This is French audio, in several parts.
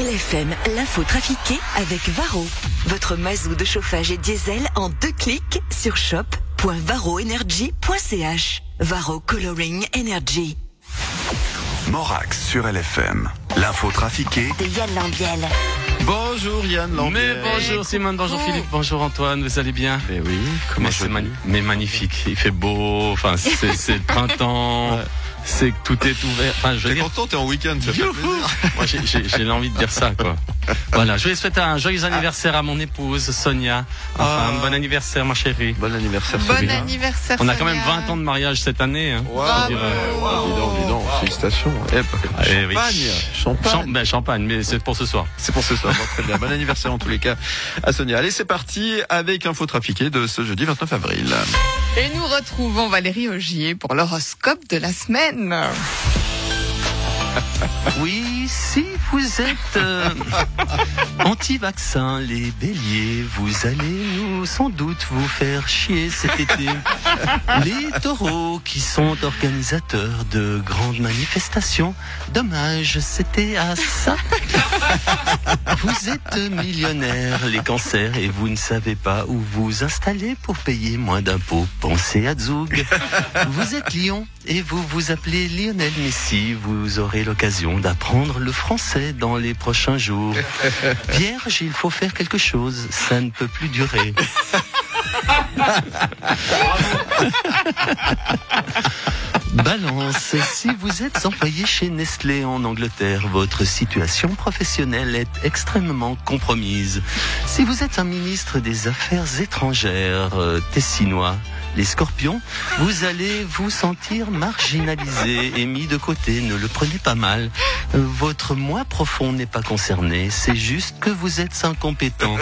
LFM, l'info trafiquée avec Varro. Votre mazou de chauffage et diesel en deux clics sur shop.varroenergy.ch. Varro Coloring Energy. Morax sur LFM. L'info trafiquée De Yann Lambiel. Bonjour Yann Lambert. Mais bonjour Simone, bonjour Philippe, bonjour Antoine, vous allez bien? Mais oui, comment mais, mani- mais magnifique, il fait beau, enfin c'est c'est le printemps, Ouais. C'est que tout est ouvert. Enfin, je T'es content, t'es en week-end, ça fait plaisir. moi j'ai- j'ai j'ai envie de dire ça quoi. Voilà, je vais souhaiter un joyeux anniversaire à mon épouse Sonia. Enfin, Ah. un bon anniversaire ma chérie. Bon anniversaire Bon Sophie. anniversaire. On a quand même Sonia. 20 ans de mariage cette année. Hein. Wow, Je veux dire, ouais, wow, dis donc, dis donc, félicitations. Eh, bah, Eh oui. champagne, champagne. Champ- ben, champagne, mais c'est pour ce soir. C'est pour ce soir. Bon, très bien. Bon anniversaire en tous les cas à Sonia. Allez, c'est parti avec Info Trafiqué de ce jeudi 29 avril. Et nous retrouvons Valérie Augier pour l'horoscope de la semaine. Oui, si vous êtes euh, anti-vaccin, les béliers, vous allez nous sans doute vous faire chier cet été. Les taureaux qui sont organisateurs de grandes manifestations, dommage, c'était à ça. Vous êtes millionnaire, les cancers, et vous ne savez pas où vous installer pour payer moins d'impôts. Pensez à Zoug. Vous êtes lion et vous vous appelez Lionel Messi. Vous aurez l'occasion d'apprendre le français dans les prochains jours. Vierge, il faut faire quelque chose. Ça ne peut plus durer. Balance, si vous êtes employé chez Nestlé en Angleterre, votre situation professionnelle est extrêmement compromise. Si vous êtes un ministre des Affaires étrangères euh, tessinois, les scorpions, vous allez vous sentir marginalisé et mis de côté. Ne le prenez pas mal. Votre moi profond n'est pas concerné. C'est juste que vous êtes incompétent.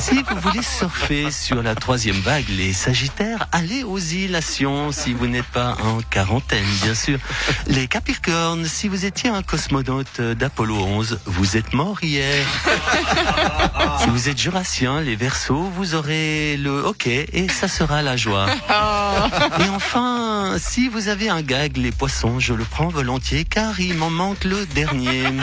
Si vous voulez surfer sur la troisième vague, les Sagittaires, allez aux îlations si vous n'êtes pas en quarantaine, bien sûr. Les Capricornes, si vous étiez un cosmonaute d'Apollo 11, vous êtes mort hier. Vous êtes jurassien, les Verseaux, vous aurez le hockey et ça sera la joie. Et enfin, si vous avez un gag, les poissons, je le prends volontiers car il m'en manque le dernier.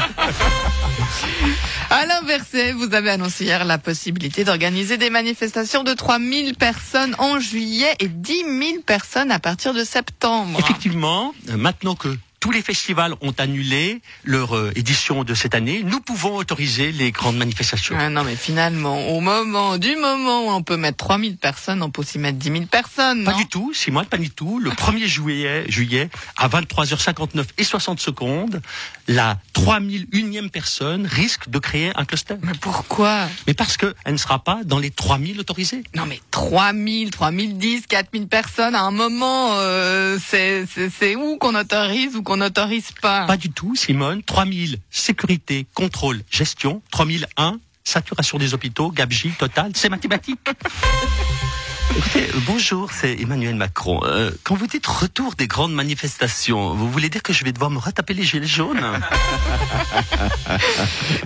À l'inverse, vous avez annoncé hier la possibilité d'organiser des manifestations de 3000 personnes en juillet et 10 000 personnes à partir de septembre. Effectivement, euh, maintenant que tous les festivals ont annulé leur euh, édition de cette année, nous pouvons autoriser les grandes manifestations. Ah non, mais finalement, au moment, du moment où on peut mettre 3000 personnes, on peut aussi mettre 10 000 personnes, Pas du tout, Simone, pas du tout. Le 1er juillet, juillet, à 23h59 et 60 secondes, la 3001e personne risque de créer un cluster. Mais pourquoi? Mais parce qu'elle ne sera pas dans les 3000 autorisés. Non mais 3000, 3010, 4000 personnes à un moment, euh, c'est où qu'on autorise ou qu'on n'autorise pas Pas du tout, Simone. 3000, sécurité, contrôle, gestion. 3001, saturation des hôpitaux, gabegie totale, c'est mathématique. Écoutez, bonjour, c'est Emmanuel Macron. Euh, quand vous dites retour des grandes manifestations, vous voulez dire que je vais devoir me retaper les gilets jaunes?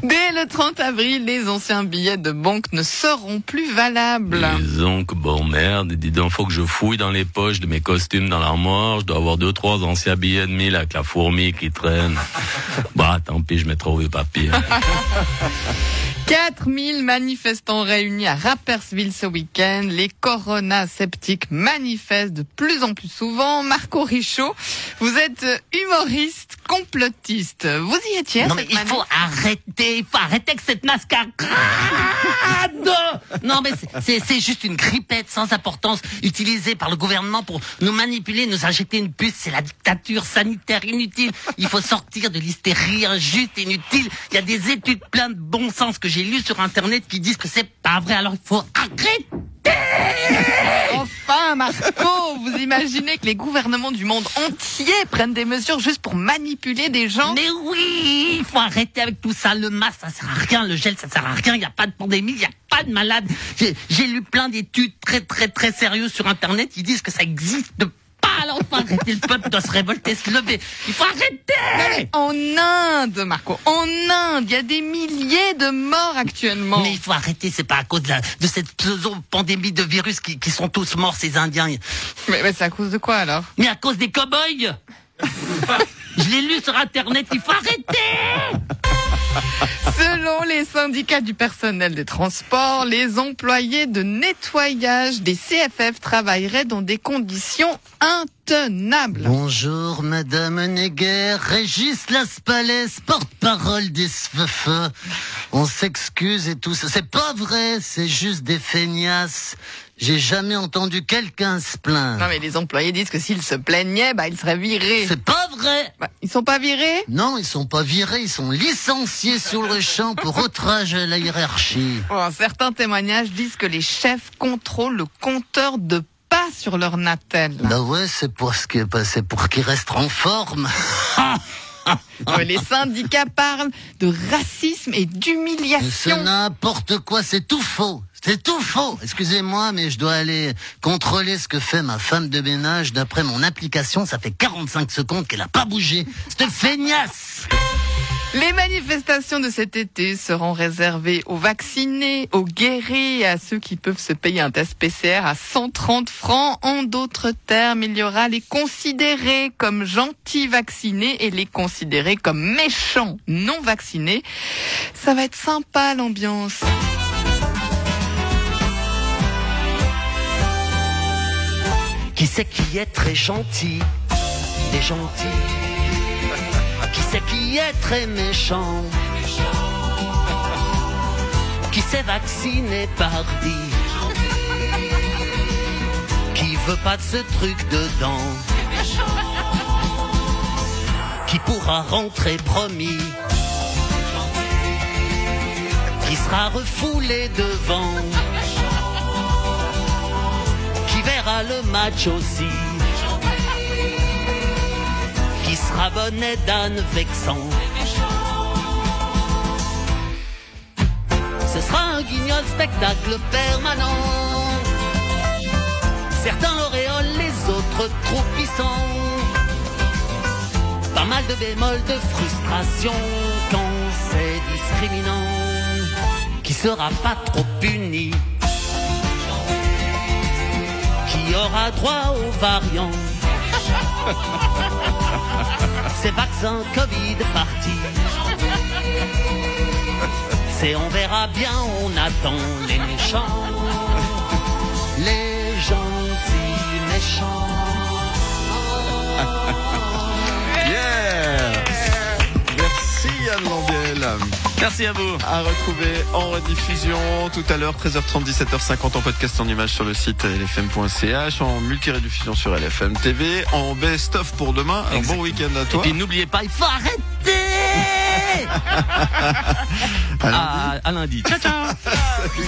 Dès le 30 avril, les anciens billets de banque ne seront plus valables. Disons que bon merde, dis donc, faut que je fouille dans les poches de mes costumes dans l'armoire. Je dois avoir deux, trois anciens billets de mille avec la fourmi qui traîne. bah, tant pis, je mettrai au papier. 4000 manifestants réunis à Rapperswil ce week-end. Les Corona sceptiques manifestent de plus en plus souvent. Marco Richaud, vous êtes humoriste, complotiste. Vous y étiez Non mais il faut arrêter, il faut arrêter avec cette mascarade. Non mais c'est juste une grippette sans importance utilisée par le gouvernement pour nous manipuler, nous injecter une puce. C'est la dictature sanitaire inutile. Il faut sortir de l'hystérie injuste, inutile. Il y a des études pleines de bon sens que j'ai lues sur internet qui disent que c'est pas vrai. Alors il faut arrêter. Enfin, Marco, vous imaginez que les gouvernements du monde entier prennent des mesures juste pour manipuler des gens? Mais oui, il faut arrêter avec tout ça. Le masque, ça sert à rien. Le gel, ça sert à rien. Il n'y a pas de pandémie, il n'y a pas de malade. J'ai j'ai lu plein d'études très, très, très sérieuses sur Internet. Ils disent que ça existe. Alors, il faut arrêter. Le peuple doit se révolter, se lever. Il faut arrêter. En Inde, Marco, en Inde, il y a des milliers de morts actuellement. Mais il faut arrêter. C'est pas à cause de, la- de cette pseudo-pandémie de virus qui, qui sont tous morts, ces Indiens. Mais, mais c'est à cause de quoi alors? Mais à cause des cow-boys. Je l'ai lu sur Internet. Il faut arrêter. Selon les syndicats du personnel des transports, les employés de nettoyage des CFF travailleraient dans des conditions intenables. Bonjour, Madame Neguer, Régis Laspalès, porte-parole des SFF. On s'excuse et tout ça. C'est pas vrai, c'est juste des feignasses. J'ai jamais entendu quelqu'un se plaindre. Non mais les employés disent que s'ils se plaignaient, bah ils seraient virés. C'est pas vrai Bah, ils sont pas virés Non, ils sont pas virés, ils sont licenciés sur le champ pour outrage à la hiérarchie. Bon, Certains témoignages disent que les chefs contrôlent le compteur de pas sur leur natel. Bah ouais, c'est pour ce que, bah, c'est pour qu'ils restent en forme. Ouais, les syndicats parlent de racisme et C'est d'humiliation. n'importe quoi, c'est tout faux. C'est tout faux. Excusez-moi, mais je dois aller contrôler ce que fait ma femme de ménage. D'après mon application, ça fait 45 secondes qu'elle a pas bougé. Cette feignasse Les manifestations de cet été seront réservées aux vaccinés, aux guéris à ceux qui peuvent se payer un test PCR à 130 francs. En d'autres termes, il y aura les considérés comme gentils vaccinés et les considérés comme méchants non vaccinés. Ça va être sympa l'ambiance. Qui c'est qui est très gentil? Des gentils. Qui c'est qui est très méchant? Qui s'est vacciné par dit Qui veut pas de ce truc dedans? Qui pourra rentrer promis? Qui sera refoulé devant? Qui verra le match aussi? Sera bonnet d'âne vexant. Ce sera un guignol spectacle permanent. Certains l'auréolent, les autres troupissants. Pas mal de bémols de frustration quand c'est discriminant. Qui sera pas trop puni? Qui aura droit aux variants. C'est vaccin Covid parti. C'est on verra bien, on attend les méchants. Les gentils méchants. Merci à vous. À retrouver en rediffusion tout à l'heure, 13h30, 17h50 en podcast en image sur le site lfm.ch, en multi-rediffusion sur LFM TV, en best-of pour demain. Un bon week-end à Et toi. puis n'oubliez pas, il faut arrêter À lundi. à, à lundi. Ciao, ciao Salut.